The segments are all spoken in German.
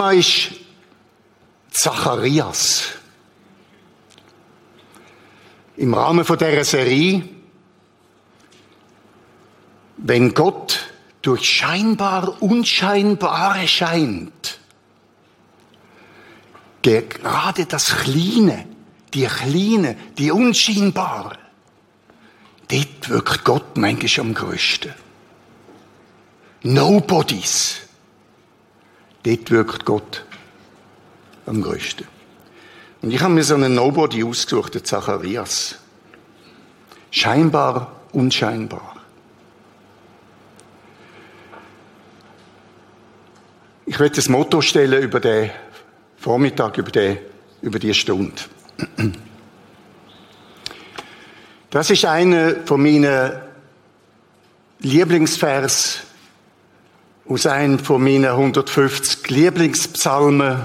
Thema ist Zacharias. Im Rahmen von dieser Serie, wenn Gott durch scheinbar Unscheinbare scheint, gerade das Kleine, die Kleine, die Unscheinbare, dort wirkt Gott manchmal am größten. Nobodies. Dort wirkt Gott am größten. Und ich habe mir so einen Nobody ausgesucht, den Zacharias. Scheinbar, unscheinbar. Ich werde das Motto stellen über den Vormittag, über die, über die Stunde. Das ist einer von meinen Lieblingsvers aus einem von meinen 150 Lieblingspsalmen,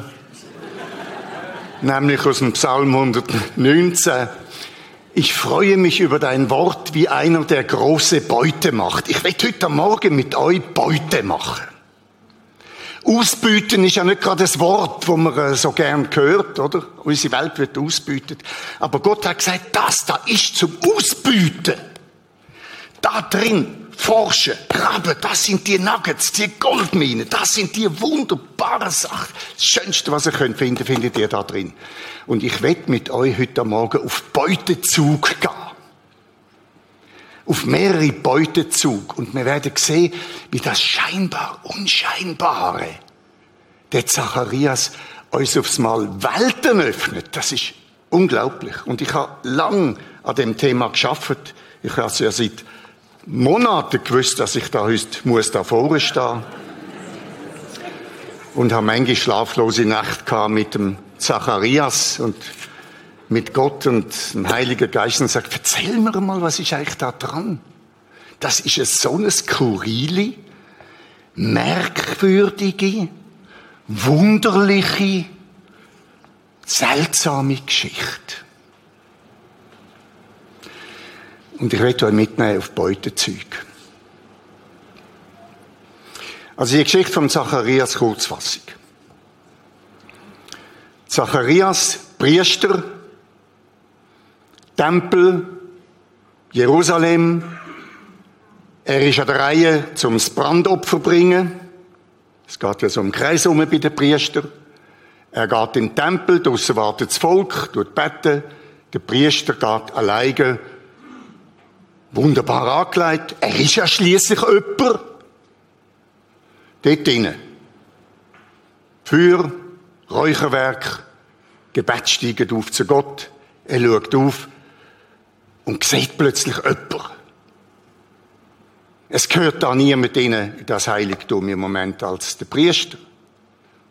nämlich aus dem Psalm 119. Ich freue mich über dein Wort wie einer, der große Beute macht. Ich werde heute Morgen mit euch Beute machen. Ausbüten ist ja nicht gerade das Wort, wo man äh, so gern hört, oder? Unsere Welt wird ausbütet. Aber Gott hat gesagt, das da ist zum Ausbüten. Da drin forschen, graben, das sind die Nuggets, die Goldminen, das sind die wunderbaren Sachen. Das Schönste, was ihr könnt finden, findet ihr da drin. Und ich werde mit euch heute Morgen auf Beutezug gehen auf mehrere Beutezug und wir werden sehen, wie das scheinbar Unscheinbare, der Zacharias, uns aufs Mal Welten öffnet. Das ist unglaublich. Und ich habe lang an dem Thema geschafft. Ich habe es ja seit Monaten gewusst, dass ich da heute muss da vorne stehen und habe manche schlaflose Nacht gehabt mit dem Zacharias und mit Gott und dem Heiligen Geist und sagt, erzähl mir mal, was ist eigentlich da dran? Das ist eine so eine skurrile, merkwürdige, wunderliche, seltsame Geschichte. Und ich werde euch mitnehmen auf Beutezeug. Also die Geschichte von Zacharias Kurzfassung. Zacharias, Priester, Tempel, Jerusalem. Er ist an der Reihe zum Brandopfer bringen. Es geht ja so im Kreis um bei den Priestern. Er geht in den Tempel, draussen wartet das Volk, tut beten. Der Priester geht alleine. Wunderbar angelegt. Er ist ja schließlich jemand. Dort drinnen. Feuer, Räucherwerk, Gebet steigen auf zu Gott. Er schaut auf und sieht plötzlich jemand. Es gehört da niemand in das Heiligtum im Moment als der Priester.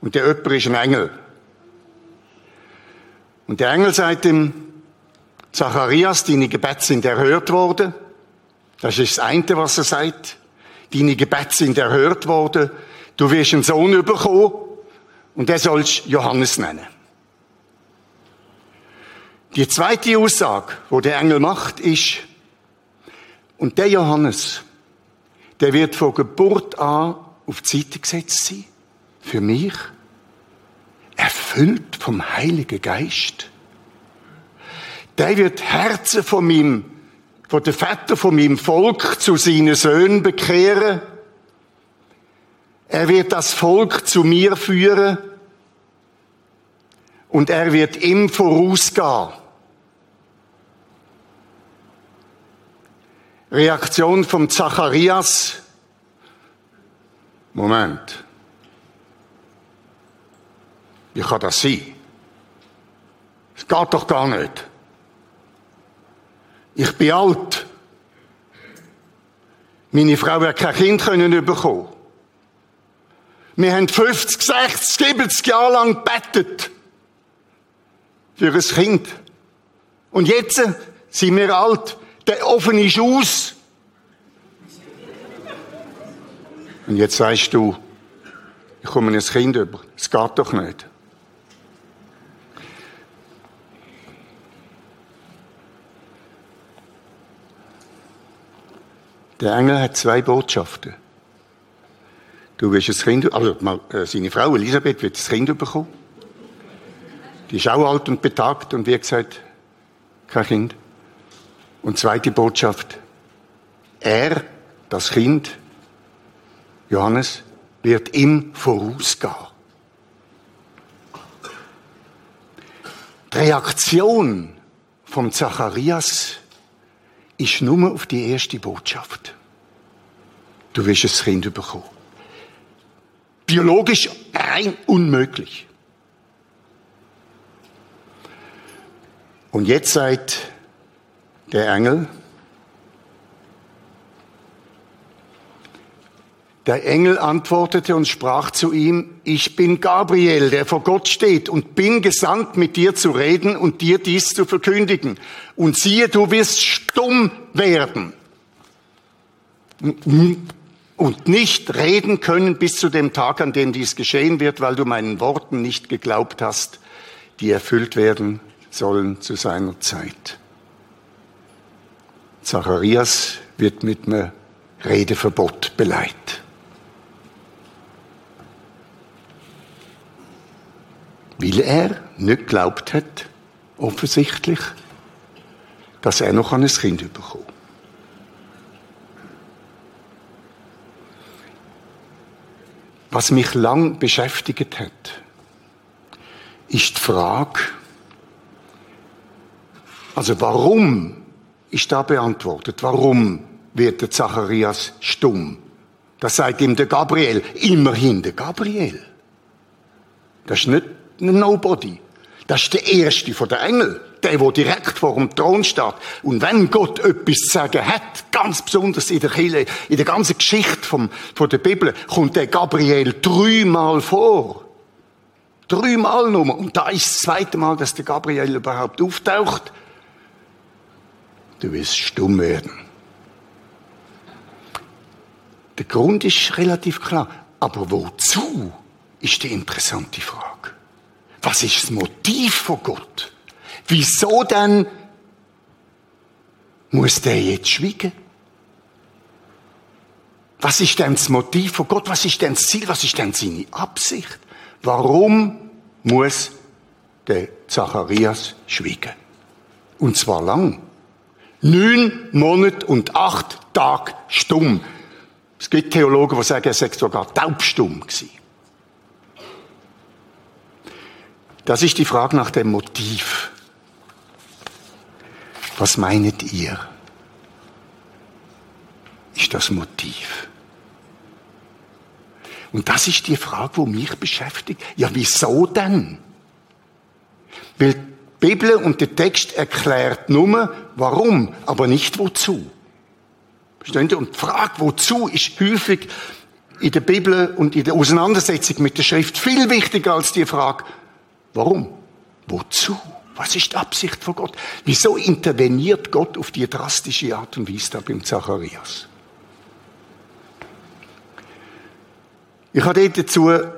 Und der jemand ist ein Engel. Und der Engel sagt ihm, Zacharias, deine Gebete sind erhört worden. Das ist das eine, was er sagt. Deine Gebete sind erhört worden. Du wirst einen Sohn bekommen und der sollst Johannes nennen. Die zweite Aussage, wo der Engel macht, ist, und der Johannes, der wird von Geburt an auf die Seite gesetzt sein. Für mich. Erfüllt vom Heiligen Geist. Der wird Herzen von meinem, von den Vätern von meinem Volk zu seinen Söhnen bekehren. Er wird das Volk zu mir führen. Und er wird ihm vorausgehen. Reaktion vom Zacharias. Moment. Wie kann das sein? Es geht doch gar nicht. Ich bin alt. Meine Frau hat kein Kind können bekommen. Wir haben 50, 60, 70 Jahre lang bettet für ein Kind. Und jetzt sind wir alt. Der Ofen ist aus. Und jetzt sagst du, ich komme ein Kind über. Es geht doch nicht. Der Engel hat zwei Botschaften. du wirst ein Kind, also äh, seine Frau Elisabeth wird das Kind bekommen. Die ist auch alt und betagt und wie gesagt, kein Kind. Und zweite Botschaft, er, das Kind, Johannes, wird ihm vorausgehen. Die Reaktion vom Zacharias ist nur auf die erste Botschaft. Du wirst ein Kind bekommen. Biologisch rein unmöglich. Und jetzt sagt der Engel, Der Engel antwortete und sprach zu ihm, ich bin Gabriel, der vor Gott steht und bin gesandt, mit dir zu reden und dir dies zu verkündigen. Und siehe, du wirst stumm werden und nicht reden können bis zu dem Tag, an dem dies geschehen wird, weil du meinen Worten nicht geglaubt hast, die erfüllt werden sollen zu seiner Zeit. Zacharias wird mit einem Redeverbot beleidigt. Weil er nicht geglaubt hat, offensichtlich, dass er noch ein Kind bekommt. Was mich lang beschäftigt hat, ist die Frage, also warum ist da beantwortet? Warum wird der Zacharias stumm? Das sagt ihm der Gabriel. Immerhin der Gabriel. Das ist nicht Nobody. Das ist der erste von den Engeln, der, der direkt vor dem Thron steht. Und wenn Gott etwas zu sagen hat, ganz besonders in der Kirche, in der ganzen Geschichte vom, von der Bibel, kommt der Gabriel dreimal vor. Dreimal nur. Und da ist das zweite Mal, dass der Gabriel überhaupt auftaucht. Du wirst stumm werden. Der Grund ist relativ klar. Aber wozu, ist die interessante Frage. Was ist das Motiv von Gott? Wieso denn muss der jetzt schweigen? Was ist denn das Motiv von Gott? Was ist denn das Ziel? Was ist denn seine Absicht? Warum muss der Zacharias schweigen? Und zwar lang. Neun Monate und acht Tage stumm. Es gibt Theologen, die sagen, er sei sogar taubstumm gewesen. Das ist die Frage nach dem Motiv. Was meinet ihr? Ist das Motiv? Und das ist die Frage, wo mich beschäftigt. Ja, wieso denn? Weil die Bibel und der Text erklärt nur, warum, aber nicht wozu. Verstehen Sie? Und die Frage, wozu, ist häufig in der Bibel und in der Auseinandersetzung mit der Schrift viel wichtiger als die Frage, Warum? Wozu? Was ist die Absicht von Gott? Wieso interveniert Gott auf die drastische Art und Weise da beim Zacharias? Ich habe dazu eine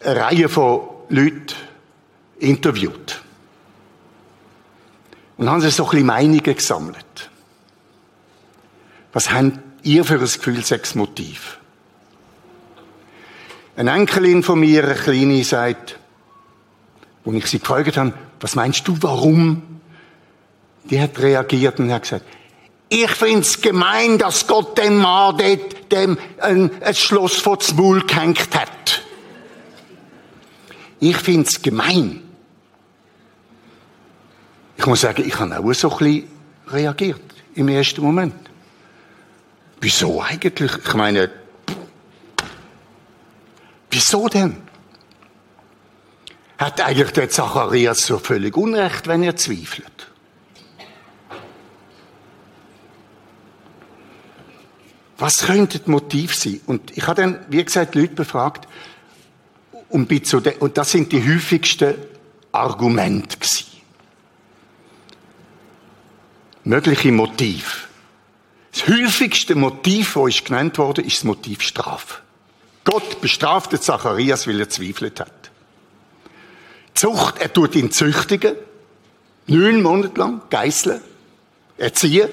Reihe von Leuten interviewt. Und haben sie so ein bisschen Meinungen gesammelt. Was habt ihr für ein Gefühlsexmotiv? Eine Enkelin von mir, eine Kleine, sagt, und ich sie gefragt habe, was meinst du, warum? Die hat reagiert und hat gesagt, ich find's gemein, dass Gott dem Mann dort dem ein, ein Schloss vor das Maul gehängt hat. Ich find's gemein. Ich muss sagen, ich habe auch so ein bisschen reagiert im ersten Moment. Wieso eigentlich? Ich meine, wieso denn? Hat eigentlich der Zacharias so völlig Unrecht, wenn er zweifelt. Was könnte das Motiv sein? Und ich habe dann, wie gesagt, Leute befragt, und, und das sind die häufigsten Argumente gewesen. Mögliche Motiv. Das häufigste Motiv, das ist genannt wurde, ist das Motiv Strafe. Gott bestrafte Zacharias, weil er zweifelt hat. Zucht, er tut ihn züchtigen. Neun Monate lang, geißeln, erziehen.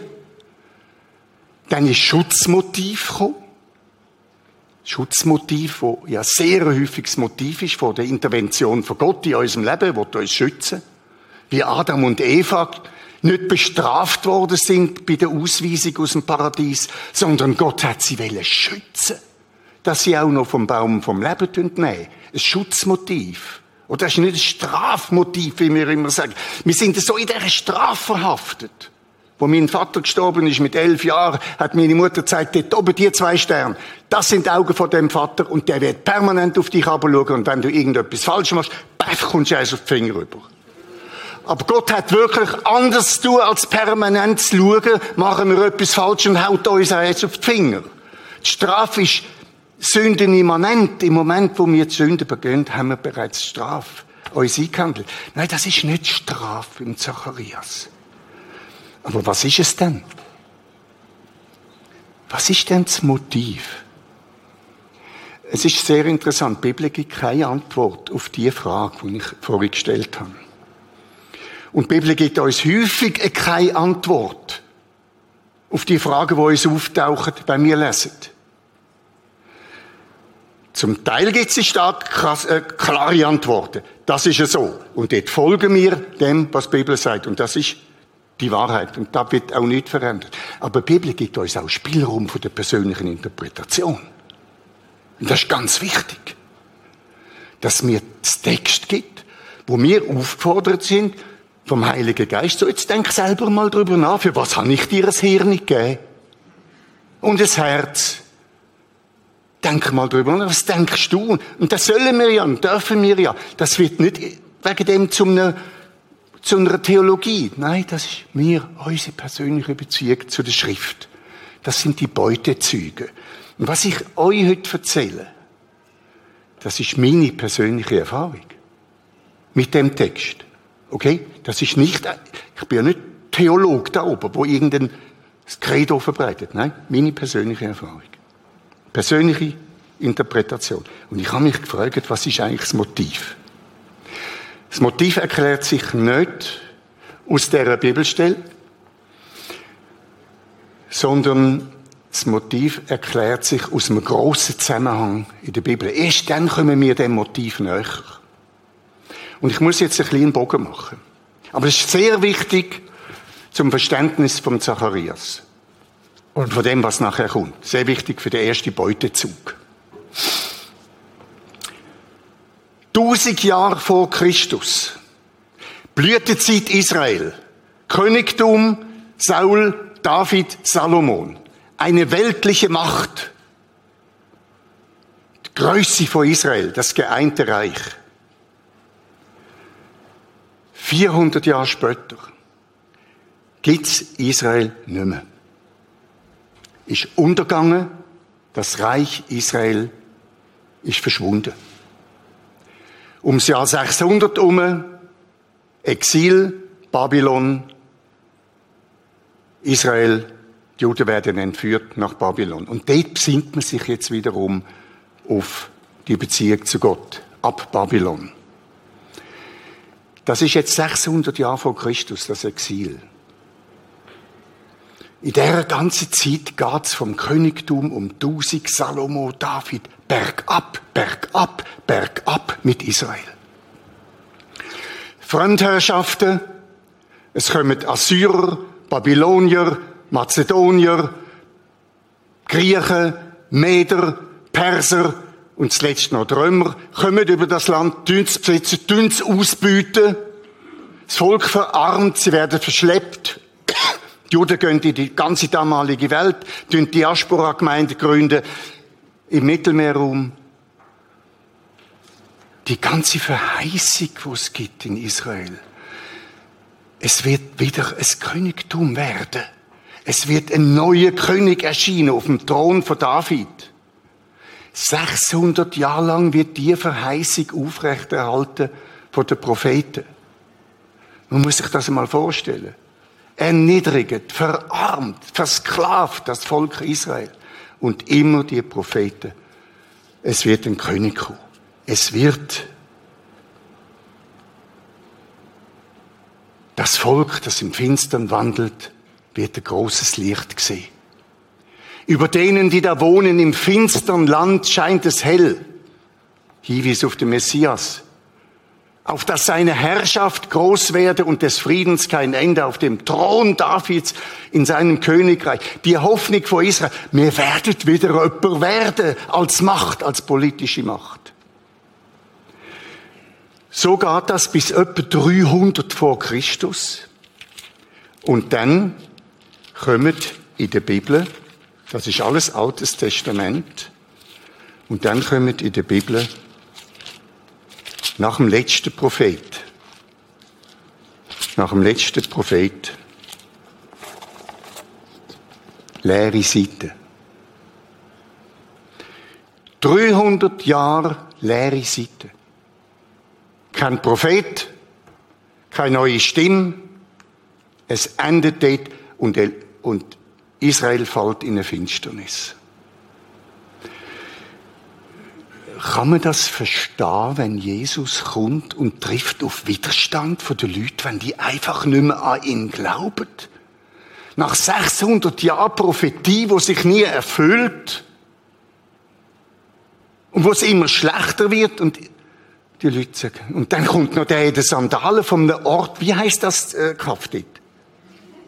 Dann ist Schutzmotiv gekommen. Schutzmotiv, wo ja sehr häufiges Motiv ist von der Intervention von Gott in unserem Leben, wo uns schützen. Wie Adam und Eva nicht bestraft worden sind bei der Ausweisung aus dem Paradies, sondern Gott hat sie schützen, dass sie auch noch vom Baum vom Leben nehmen. Ein Schutzmotiv. Und das ist nicht ein Strafmotiv, wie wir immer sagen. Wir sind so in dieser Strafe verhaftet. Wo mein Vater gestorben ist mit elf Jahren, hat meine Mutter gesagt, dort oben die zwei Sterne, das sind die Augen von dem Vater und der wird permanent auf dich schauen und wenn du irgendetwas falsch machst, baff, kommst du eins auf die Finger rüber. Aber Gott hat wirklich anders zu tun, als permanent zu schauen, machen wir etwas falsch und haut uns eins auf die Finger. Die Strafe ist sündenimmanent. Im Moment, wo wir die Sünde begehen, haben wir bereits Strafe uns eingehandelt. Nein, das ist nicht Strafe im Zacharias. Aber was ist es denn? Was ist denn das Motiv? Es ist sehr interessant. Die Bibel gibt keine Antwort auf die Frage, die ich vorhin gestellt habe. Und die Bibel gibt uns häufig keine Antwort auf die Fragen, die uns auftauchen, wenn wir lesen. Zum Teil gibt es stark äh, klare Antworten. Das ist ja so. Und dort folgen wir dem, was die Bibel sagt. Und das ist die Wahrheit. Und da wird auch nicht verändert. Aber die Bibel gibt uns auch Spielraum für die persönlichen Interpretation. Und das ist ganz wichtig. Dass mir das Text gibt, wo wir aufgefordert sind, vom Heiligen Geist, so jetzt denk selber mal drüber nach, für was habe ich dir ein Hirn gegeben? Und ein Herz. Denk mal drüber nach, was denkst du? Und das sollen wir ja und dürfen wir ja. Das wird nicht wegen dem zu einer zu einer Theologie. Nein, das ist mir, unsere persönliche Beziehung zu der Schrift. Das sind die Beutezüge. Und was ich euch heute erzähle, das ist meine persönliche Erfahrung. Mit dem Text. Okay? Das ist nicht, ich bin ja nicht Theolog da oben, wo irgendein Credo verbreitet. Nein, meine persönliche Erfahrung. Persönliche Interpretation. Und ich habe mich gefragt, was ist eigentlich das Motiv? Das Motiv erklärt sich nicht aus dieser Bibelstelle, sondern das Motiv erklärt sich aus einem grossen Zusammenhang in der Bibel. Erst dann kommen wir dem Motiv näher. Und ich muss jetzt einen kleinen Bogen machen. Aber es ist sehr wichtig zum Verständnis von Zacharias. Und von dem, was nachher kommt. Sehr wichtig für den ersten Beutezug. Tausend Jahre vor Christus. Blütezeit Israel. Königtum Saul, David, Salomon. Eine weltliche Macht. Die Größe von Israel, das geeinte Reich. 400 Jahre später gibt's Israel nicht mehr. Ist untergegangen, das Reich Israel ist verschwunden. Ums Jahr 600 um, Exil, Babylon, Israel, die Juden werden entführt nach Babylon. Und dort besinnt man sich jetzt wiederum auf die Beziehung zu Gott, ab Babylon. Das ist jetzt 600 Jahre vor Christus, das Exil. In dieser ganzen Zeit geht's vom Königtum um 1000 Salomo, David, bergab, bergab, bergab mit Israel. Fremdherrschaften, es kommen Assyrer, Babylonier, Mazedonier, Griechen, Meder, Perser und zuletzt noch die Römer, kommen über das Land, tun es besitzen, tun es ausbieten. Das Volk verarmt, sie werden verschleppt. Die Juden gehen in die ganze damalige Welt, tun Diaspora-Gemeinden gründen im Mittelmeerraum. Die ganze Verheißung, die es gibt in Israel. Es wird wieder ein Königtum werden. Es wird ein neuer König erscheinen auf dem Thron von David. 600 Jahre lang wird die Verheißung aufrechterhalten von den Propheten. Man muss sich das einmal vorstellen. Erniedrigt, verarmt, versklavt das Volk Israel und immer die Propheten. Es wird ein König kommen. Es wird das Volk, das im Finstern wandelt, wird ein großes Licht sehen. Über denen, die da wohnen im finstern Land, scheint es hell. Hinweis auf den Messias. Auf dass seine Herrschaft groß werde und des Friedens kein Ende auf dem Thron Davids in seinem Königreich. Die Hoffnung vor Israel. Wir werden wieder jemand werden als Macht, als politische Macht. So geht das bis etwa 300 vor Christus. Und dann kommen in der Bibel, das ist alles Altes Testament, und dann kommen in der Bibel nach dem letzten Prophet, nach dem letzten Prophet, leere Seite. 300 Jahre leere Seite. Kein Prophet, keine neue Stimme. Es endet dort und, und Israel fällt in eine Finsternis. Kann man das verstehen, wenn Jesus kommt und trifft auf Widerstand von den Leuten, wenn die einfach nicht mehr an ihn glauben? Nach 600 Jahren Prophetie, wo sich nie erfüllt und wo es immer schlechter wird und die Leute sagen. Und dann kommt noch der in den Sandalen von einem Ort, wie heißt das äh, dort?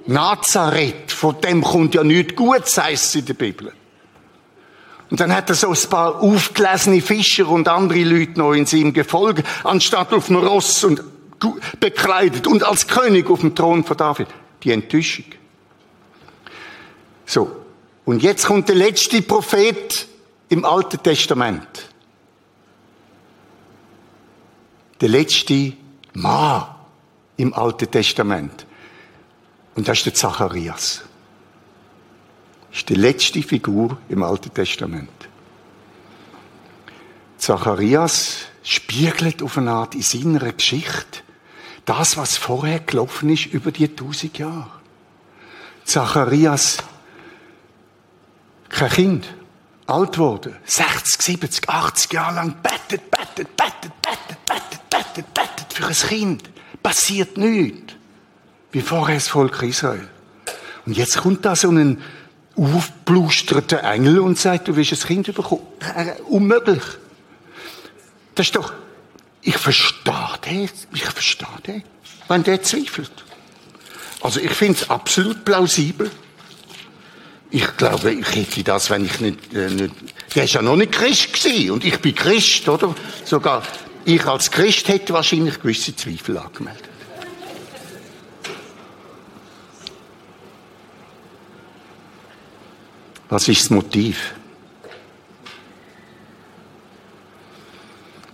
Nazareth, von dem kommt ja nichts Gutes, heißt es in der Bibel. Und dann hat er so ein paar aufgelesene Fischer und andere Leute noch in seinem Gefolge, anstatt auf dem Ross und bekleidet und als König auf dem Thron von David. Die Enttäuschung. So. Und jetzt kommt der letzte Prophet im Alten Testament. Der letzte Mann im Alten Testament. Und das ist der Zacharias ist die letzte Figur im Alten Testament. Zacharias spiegelt auf eine Art in seiner Geschichte das, was vorher gelaufen ist über die tausend Jahre. Zacharias, kein Kind, alt wurde, 60, 70, 80 Jahre lang bettet, bettet, bettet, bettet, bettet, bettet, bettet für ein Kind. Passiert nichts. Wie vorher das Volk Israel. Und jetzt kommt da so ein aufblustert Engel und sagt, du willst ein Kind bekommen. Äh, unmöglich. Das ist doch, ich verstehe den, ich verstehe den, wenn der zweifelt. Also ich finde es absolut plausibel. Ich glaube, ich hätte das, wenn ich nicht, äh, nicht der ist ja noch nicht Christ gewesen und ich bin Christ, oder? Sogar ich als Christ hätte wahrscheinlich gewisse Zweifel angemeldet. Was ist das Motiv?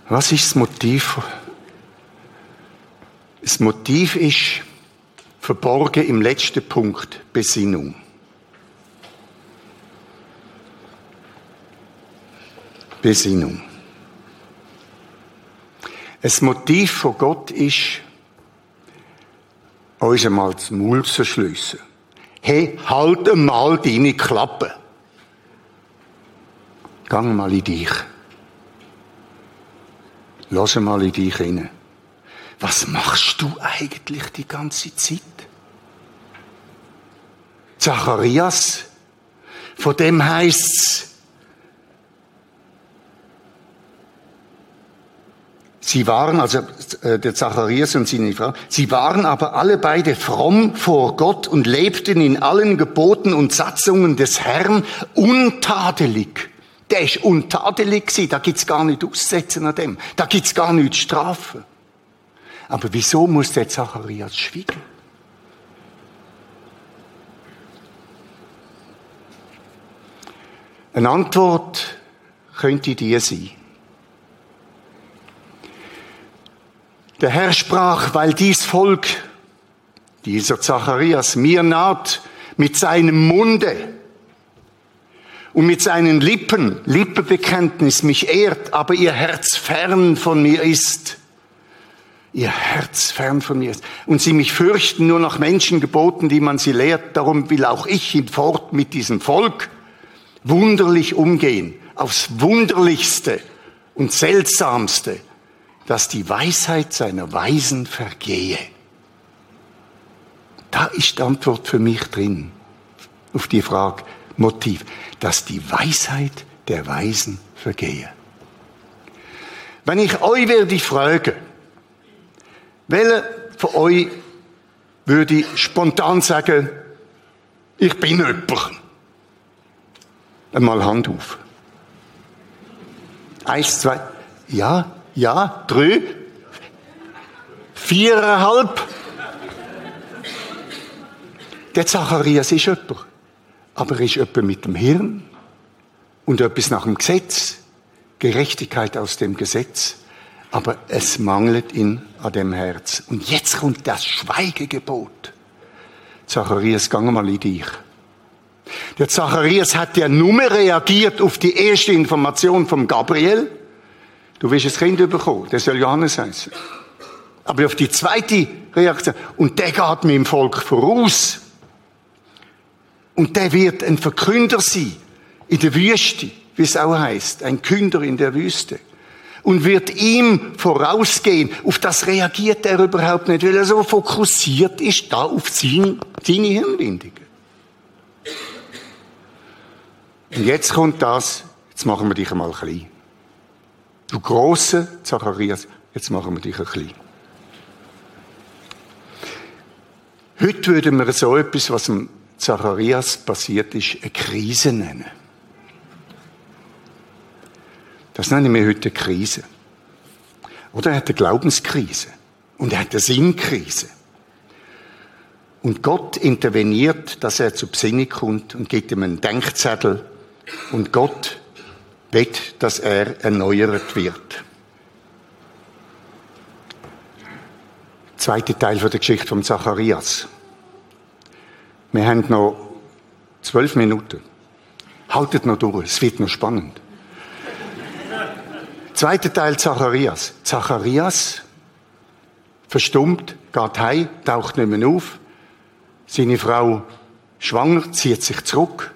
Was ist das Motiv? Das Motiv ist verborgen im letzten Punkt Besinnung. Besinnung. Das Motiv von Gott ist, uns einmal das Maul zu schliessen. Hey, halt einmal deine Klappe. Gang mal in dich. Lass mal in dich hinein. Was machst du eigentlich die ganze Zeit? Zacharias, von dem heißt's, Sie waren, also äh, der Zacharias und seine Frau, sie waren aber alle beide fromm vor Gott und lebten in allen Geboten und Satzungen des Herrn untadelig. Der ist untadelig gewesen. Da gibt's gar nicht aussetzen an dem. Da gibt's gar nichts strafen. Aber wieso muss der Zacharias schweigen? Eine Antwort könnte die sein. Der Herr sprach, weil dies Volk, dieser Zacharias, mir naht mit seinem Munde, und mit seinen Lippen, Lippenbekenntnis mich ehrt, aber ihr Herz fern von mir ist. Ihr Herz fern von mir ist. Und sie mich fürchten nur nach Menschen geboten, die man sie lehrt. Darum will auch ich hinfort mit diesem Volk wunderlich umgehen. Aufs wunderlichste und seltsamste, dass die Weisheit seiner Weisen vergehe. Da ist die Antwort für mich drin. Auf die Frage, Motiv, dass die Weisheit der Weisen vergehe. Wenn ich euch werde fragen, welcher von euch würde spontan sagen, ich bin jemand? Einmal Hand auf. Eins, zwei, ja, ja, drei, viereinhalb. Der Zacharias ist jemand. Aber er ist jemand mit dem Hirn und etwas nach dem Gesetz. Gerechtigkeit aus dem Gesetz. Aber es mangelt ihn an dem Herz. Und jetzt kommt das Schweigegebot. Zacharias, gang mal in dich. Der Zacharias hat ja nur reagiert auf die erste Information vom Gabriel. Du wirst ein Kind bekommen, der soll Johannes heißen. Aber auf die zweite Reaktion, und der geht mir im Volk voraus. Und der wird ein Verkünder sein in der Wüste, wie es auch heißt, ein Künder in der Wüste. Und wird ihm vorausgehen. Auf das reagiert er überhaupt nicht, weil er so fokussiert ist da auf seine, Hirnbindungen. Und jetzt kommt das, jetzt machen wir dich einmal klein. Du große Zacharias, jetzt machen wir dich ein klein. Heute würden wir so etwas, was Zacharias passiert ist, eine Krise nennen. Das nennen wir heute Krise. Oder er hat eine Glaubenskrise. Und er hat eine Sinnkrise. Und Gott interveniert, dass er zu Besinnung kommt und gibt ihm einen Denkzettel. Und Gott will, dass er erneuert wird. Zweiter Teil der Geschichte von Zacharias. Wir haben noch zwölf Minuten. Haltet noch durch, es wird noch spannend. Zweiter Teil Zacharias. Zacharias verstummt, geht heim, taucht nicht mehr auf. Seine Frau schwanger, zieht sich zurück.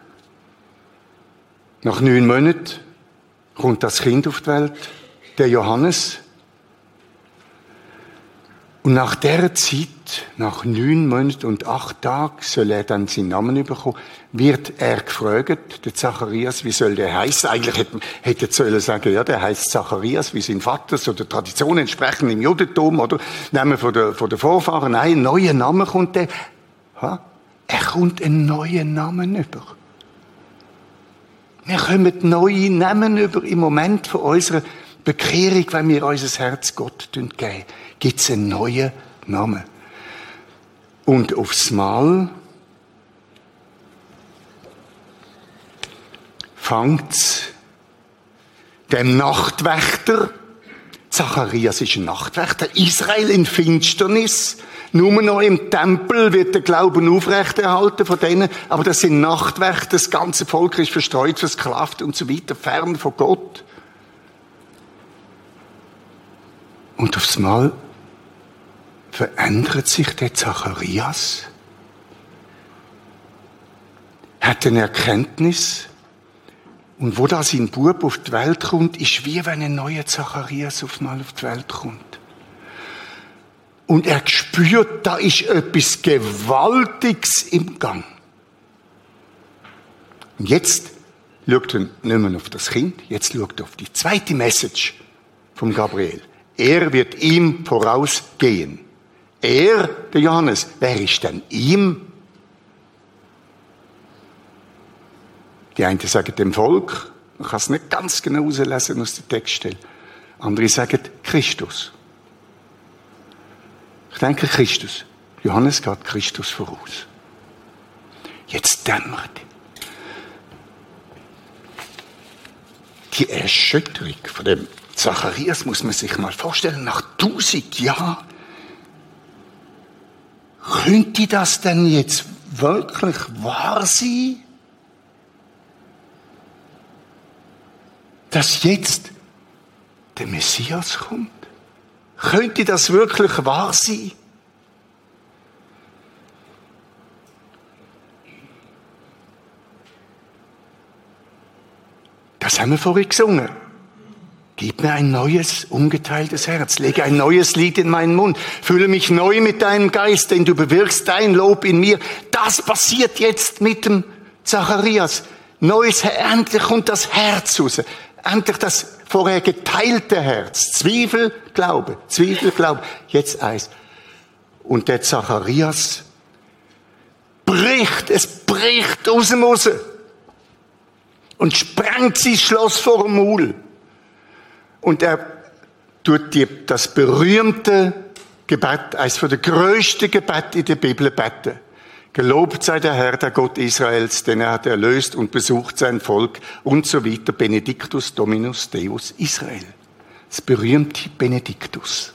Nach neun Monaten kommt das Kind auf die Welt, der Johannes. Und nach der Zeit, nach neun Monaten und acht Tagen, soll er dann seinen Namen bekommen, wird er gefragt, der Zacharias, wie soll der heißen? Eigentlich hätte, hätte sollen sagen, ja, der heißt Zacharias, wie sein Vater, so der Tradition entsprechend im Judentum, oder? Nehmen von der, von der Vorfahren, nein, ein neuer Name kommt der. Ha? Er kommt einen neuen Namen über. Wir kommen neue Namen über im Moment von unserer Bekehrung, wenn wir unser Herz Gott geben gibt es einen neuen Namen. Und aufs Mal fängt dem Nachtwächter, Zacharias ist ein Nachtwächter, Israel in Finsternis, nur noch im Tempel wird der Glauben aufrechterhalten von denen, aber das sind Nachtwächter, das ganze Volk ist verstreut, versklavt und so weiter, fern von Gott. Und aufs Mal verändert sich der Zacharias? Hat eine Erkenntnis? Und wo da sein Bub auf die Welt kommt, ist wie wenn ein neuer Zacharias auf mal auf die Welt kommt. Und er spürt, da ist etwas Gewaltiges im Gang. Und jetzt schaut er nicht mehr auf das Kind, jetzt schaut er auf die zweite Message vom Gabriel. Er wird ihm vorausgehen. Er, der Johannes, wer ist denn ihm? Die einen sagen dem Volk, man kann es nicht ganz genau herauslesen aus der Textstelle. Andere sagen Christus. Ich denke Christus. Johannes geht Christus voraus. Jetzt dämmert die Erschütterung von dem Zacharias muss man sich mal vorstellen, nach tausend Jahren könnte das denn jetzt wirklich wahr sein? Dass jetzt der Messias kommt? Könnte das wirklich wahr sein? Das haben wir vorhin gesungen. Gib mir ein neues, ungeteiltes Herz. Lege ein neues Lied in meinen Mund. Fülle mich neu mit deinem Geist, denn du bewirkst dein Lob in mir. Das passiert jetzt mit dem Zacharias. Neues, endlich kommt das Herz raus. Endlich das vorher geteilte Herz. Zweifel, Glaube. Zweifel, Glaube. Jetzt eins. Und der Zacharias bricht, es bricht aus dem raus. Und sprengt sein Schloss vor dem Maul. Und er tut die, das berühmte Gebet, eines von der größten Gebet in der Bibel beten. Gelobt sei der Herr, der Gott Israels, denn er hat erlöst und besucht sein Volk und so weiter. Benedictus Dominus Deus Israel. Das berühmte Benedictus.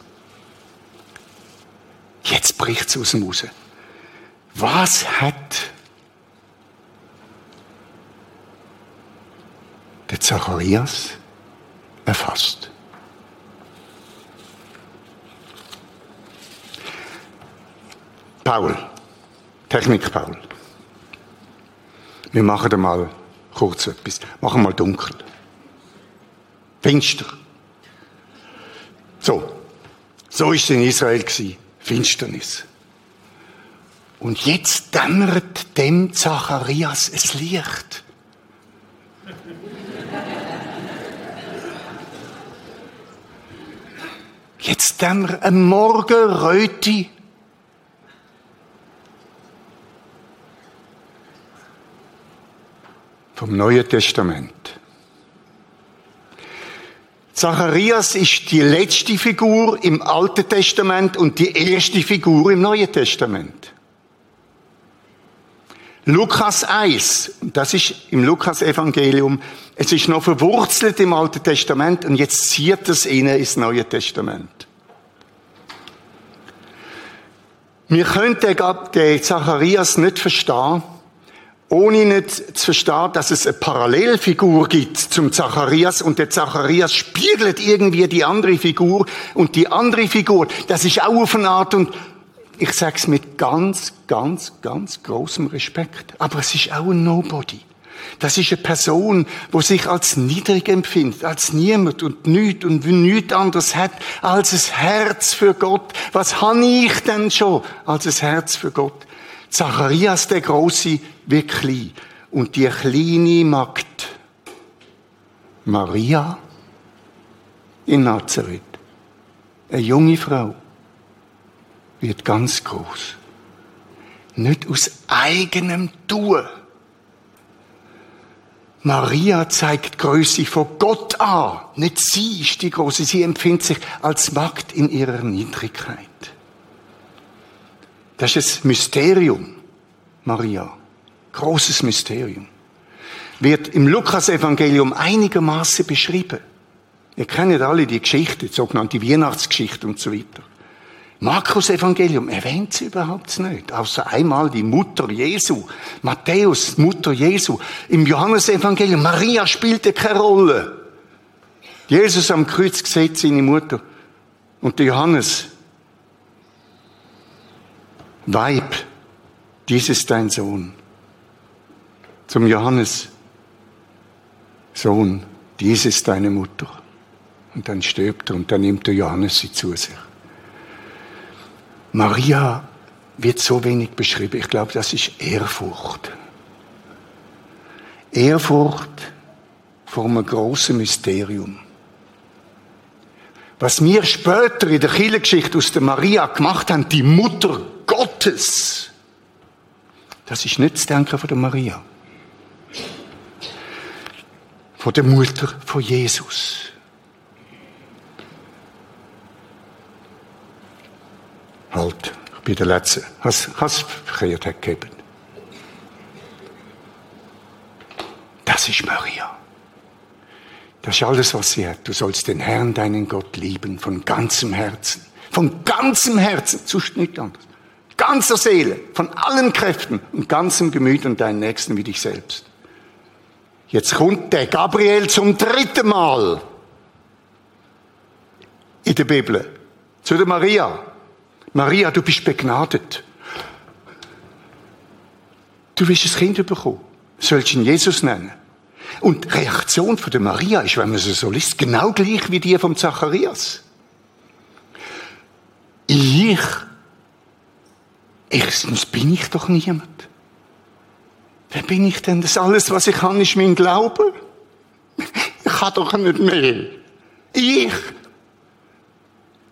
Jetzt bricht es aus dem raus. Was hat der Zacharias erfasst? Paul, Technik Paul. Wir machen einmal kurz etwas. Machen mal dunkel. Finster. So. So ist es in Israel gewesen. Finsternis. Und jetzt dämmert dem Zacharias es Licht. Jetzt dämmert ein Morgenröte. Vom Neuen Testament. Zacharias ist die letzte Figur im Alten Testament und die erste Figur im Neuen Testament. Lukas 1, das ist im Lukas-Evangelium, es ist noch verwurzelt im Alten Testament und jetzt zieht es ihnen ins Neue Testament. Wir können den Zacharias nicht verstehen, ohne nicht zu verstehen, dass es eine Parallelfigur gibt zum Zacharias und der Zacharias spiegelt irgendwie die andere Figur und die andere Figur, das ist auch auf eine Art und ich sage es mit ganz, ganz, ganz großem Respekt, aber es ist auch ein Nobody. Das ist eine Person, wo sich als niedrig empfindet, als niemand und nichts und nichts anderes hat als ein Herz für Gott. Was habe ich denn schon als ein Herz für Gott? Zacharias der Große wie klein. Und die kleine Magd, Maria in Nazareth, eine junge Frau, wird ganz groß. Nicht aus eigenem Tun. Maria zeigt Größe von Gott an. Nicht sie ist die Große. Sie empfindet sich als Magd in ihrer Niedrigkeit. Das ist ein Mysterium, Maria. Großes Mysterium. Wird im Lukas-Evangelium einigermaßen beschrieben. Ihr kennt alle die Geschichte, die sogenannte Weihnachtsgeschichte und so weiter. Markus Evangelium erwähnt sie überhaupt nicht, außer einmal die Mutter Jesu. Matthäus, Mutter Jesu. Im Johannes Evangelium, Maria spielte keine Rolle. Jesus am Kreuz sieht seine Mutter. Und der Johannes, Weib, dies ist dein Sohn. Zum Johannes, Sohn, dies ist deine Mutter. Und dann stirbt er und dann nimmt der Johannes sie zu sich. Maria wird so wenig beschrieben. Ich glaube, das ist Ehrfurcht. Ehrfurcht vor einem großen Mysterium. Was wir später in der Kirchengeschichte aus der Maria gemacht haben, die Mutter Gottes, das ist nicht das Denken von der Maria. Von der Mutter von Jesus. Halt, bin der Letzte. Was, was verkehrt hat gegeben. Das ist Maria. Das ist alles, was sie hat. Du sollst den Herrn, deinen Gott, lieben, von ganzem Herzen. Von ganzem Herzen, sonst nicht anders. Ganzer Seele, von allen Kräften und ganzem Gemüt und deinen Nächsten wie dich selbst. Jetzt kommt der Gabriel zum dritten Mal in der Bibel zu der Maria. Maria, du bist begnadet. Du wirst ein Kind bekommen. Sollst ihn Jesus nennen. Und die Reaktion von der Maria ist, wenn man sie so liest, genau gleich wie die vom Zacharias. Ich, erstens bin ich doch niemand. wer bin ich denn? Das alles, was ich kann, ist mein Glaube. Ich kann doch nicht mehr. Ich.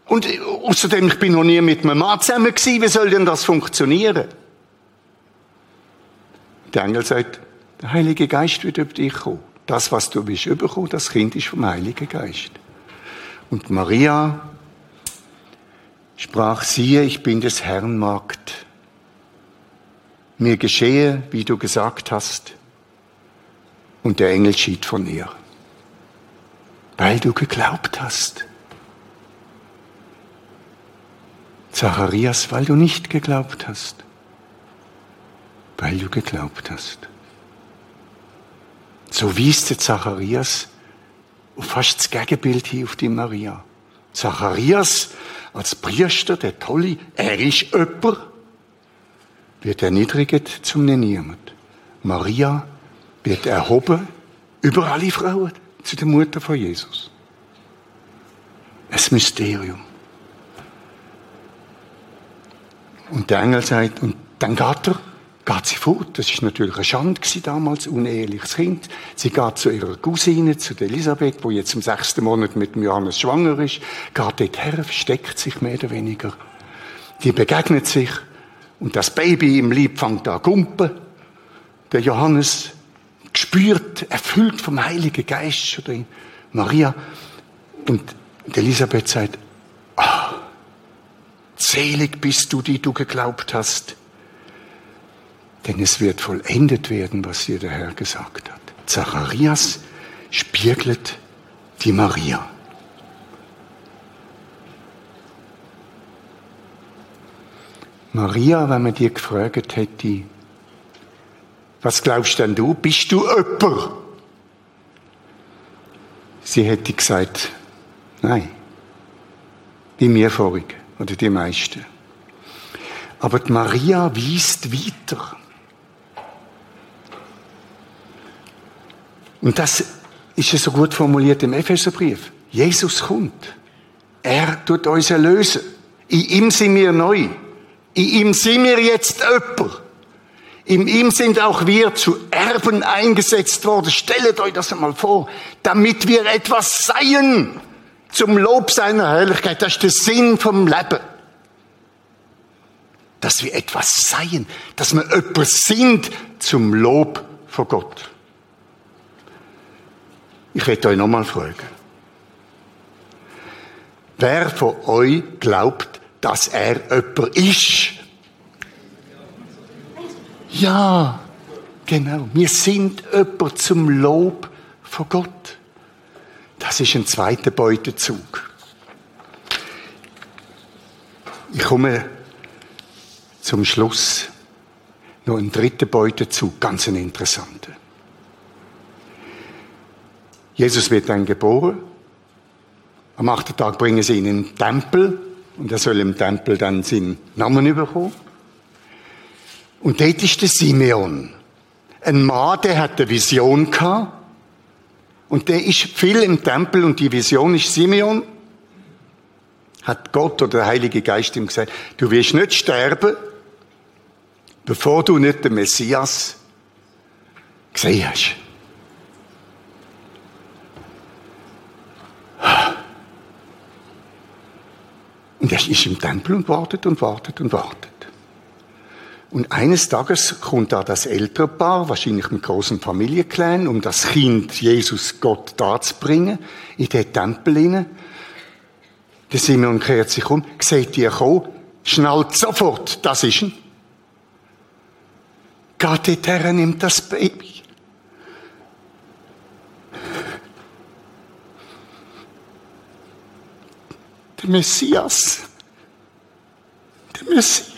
Und außerdem, ich bin noch nie mit einem Mann zusammen gewesen. Wie soll denn das funktionieren? Der Engel sagt, der Heilige Geist wird über dich kommen. Das, was du willst überkommen, das Kind ist vom Heiligen Geist. Und Maria sprach, siehe, ich bin des Herrn Magd. Mir geschehe, wie du gesagt hast. Und der Engel schied von ihr. Weil du geglaubt hast. Zacharias, weil du nicht geglaubt hast. Weil du geglaubt hast. So wies der Zacharias fast das Gegenbild hier auf die Maria. Zacharias als Priester, der Tolle, er ist jemand, wird erniedrigt zum Niemand. Maria wird erhoben über alle Frauen zu der Mutter von Jesus. Ein Mysterium. Und der Engel sagt, und dann geht er geht sie fort. Das ist natürlich eine Schande damals, uneheliches Kind. Sie geht zu ihrer Cousine, zu Elisabeth, wo jetzt im sechsten Monat mit dem Johannes schwanger ist, geht dort her, versteckt sich mehr oder weniger. Die begegnet sich und das Baby im Lieb fängt an gumpen. Der Johannes gespürt, erfüllt vom Heiligen Geist oder Maria. Und Elisabeth sagt, selig bist du, die du geglaubt hast denn es wird vollendet werden, was dir der Herr gesagt hat. Zacharias spiegelt die Maria. Maria, wenn man dir gefragt hätte, was glaubst denn du? Bist du öpper? Sie hätte gesagt, nein. Wie mir vorig, oder die meisten. Aber die Maria wiest weiter. Und das ist ja so gut formuliert im Epheserbrief. Jesus kommt. Er tut uns erlösen. In ihm sind wir neu. In ihm sind wir jetzt öpper. In ihm sind auch wir zu Erben eingesetzt worden. Stellt euch das einmal vor. Damit wir etwas seien. Zum Lob seiner Herrlichkeit. Das ist der Sinn vom Leben. Dass wir etwas seien. Dass wir öpper sind zum Lob von Gott. Ich werde euch nochmal fragen. Wer von euch glaubt, dass er jemand ist? Ja, genau. Wir sind jemand zum Lob von Gott. Das ist ein zweiter Beutezug. Ich komme zum Schluss. Noch ein dritter Beutezug, ganz ein interessanter. Jesus wird dann geboren. Am achten Tag bringen sie ihn in den Tempel und er soll im Tempel dann seinen Namen bekommen. Und dort ist der Simeon. Ein Mann, der hat eine Vision gehabt. Und der ist viel im Tempel und die Vision ist Simeon. Hat Gott oder der Heilige Geist ihm gesagt, du wirst nicht sterben, bevor du nicht den Messias gesehen hast. Und er ist im Tempel und wartet und wartet und wartet. Und eines Tages kommt da das ältere Paar, wahrscheinlich mit großem Familienclan, um das Kind Jesus Gott darzubringen, in den Tempel hinein. Der Simon kehrt sich um, sieht ihr kommen, schnallt sofort, das ist ihn. Geht dorthin, nimmt das Baby. Der Messias. Der Messias.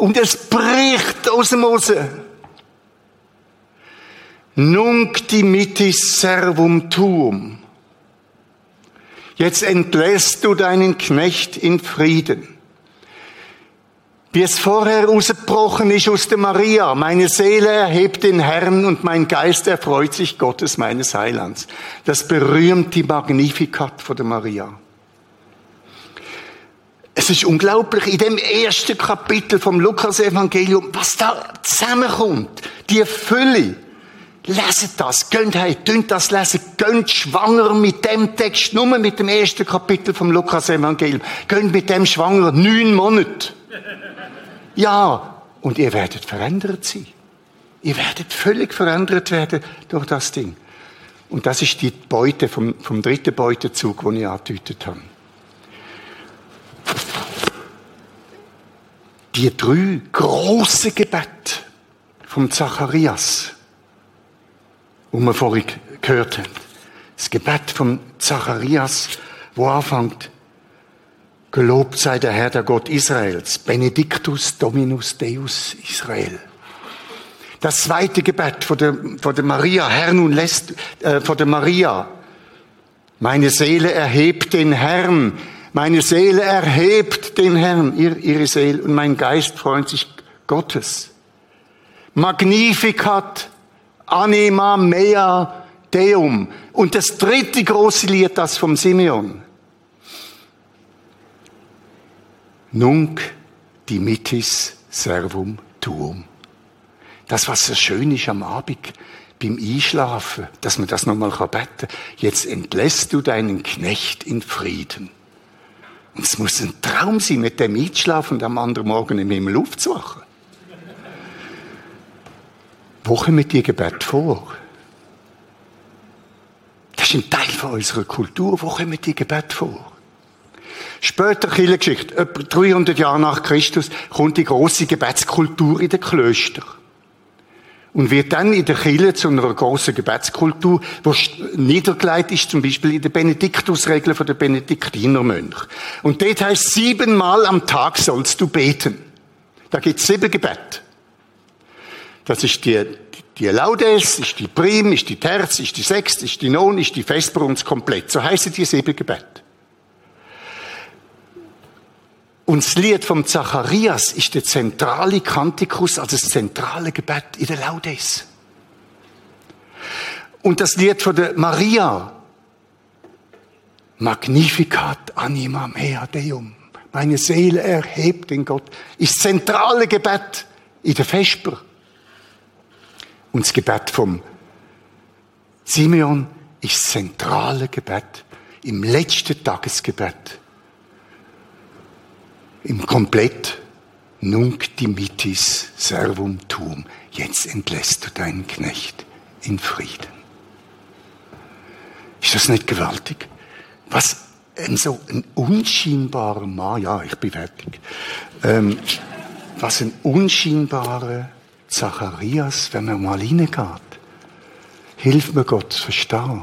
Und es bricht aus dem Mose. Nunc dimittis servum tuum. Jetzt entlässt du deinen Knecht in Frieden wie es vorher ausgebrochen ist aus der Maria. Meine Seele erhebt den Herrn und mein Geist erfreut sich Gottes meines Heilands. Das berühmte Magnificat von der Maria. Es ist unglaublich, in dem ersten Kapitel vom Lukas-Evangelium, was da zusammenkommt. Die Fülle. Leset das, gönnt hey, tönt das lesen, gönnt schwanger mit dem Text, nur mit dem ersten Kapitel vom Lukas-Evangelium. Gönnt mit dem schwanger neun Monate. Ja, und ihr werdet verändert sein. Ihr werdet völlig verändert werden durch das Ding. Und das ist die Beute vom, vom dritten Beutezug, den ich angedeutet habe. Die drei große Gebete vom Zacharias, wo wir vorhin gehört haben. Das Gebet vom Zacharias, wo anfängt, Gelobt sei der Herr, der Gott Israels, Benedictus Dominus Deus Israel. Das zweite Gebet von der, von der Maria, Herr nun lässt, äh, von der Maria. Meine Seele erhebt den Herrn. Meine Seele erhebt den Herrn, ihr, ihre Seele, und mein Geist freut sich Gottes. Magnificat anima mea deum. Und das dritte große Lied, das vom Simeon. Nunc dimittis servum tuum. Das, was so schön ist am Abend, beim Einschlafen, dass man das nochmal beten kann. Jetzt entlässt du deinen Knecht in Frieden. Es muss ein Traum sein, mit dem einzuschlafen und am anderen Morgen im Himmel aufzuwachen. Wo kommen die Gebet vor? Das ist ein Teil von unserer Kultur. Wo kommen die Gebet vor? Später Kirchengeschichte, etwa 300 Jahre nach Christus, kommt die große Gebetskultur in den Klöstern und wird dann in der Kirche zu einer großen Gebetskultur, wo niedergelegt ist, zum Beispiel in der Benediktusregel von der Benediktinermönch. Und dort heißt siebenmal am Tag sollst du beten. Da gibt's sieben Gebet. Das ist die, die Laudes, ist die Prim, ist die Terz, ist die Sext, ist die Non, ist die Vesper und das Komplett. So heißen die sieben Gebet. Und das Lied vom Zacharias ist der zentrale Kantikus, also das zentrale Gebet in der Laudes. Und das Lied von der Maria, Magnificat anima mea deum. Meine Seele erhebt den Gott, ist das zentrale Gebet in der Vesper. Und das Gebet vom Simeon ist das zentrale Gebet im letzten Tagesgebet im Komplett nunc dimittis servum tuum. Jetzt entlässt du deinen Knecht in Frieden. Ist das nicht gewaltig? Was ein so ein unscheinbarer Mann, ja, ich bin fertig. Ähm, was ein unscheinbarer Zacharias, wenn man mal hineingeht. Hilf mir Gott zu verstehen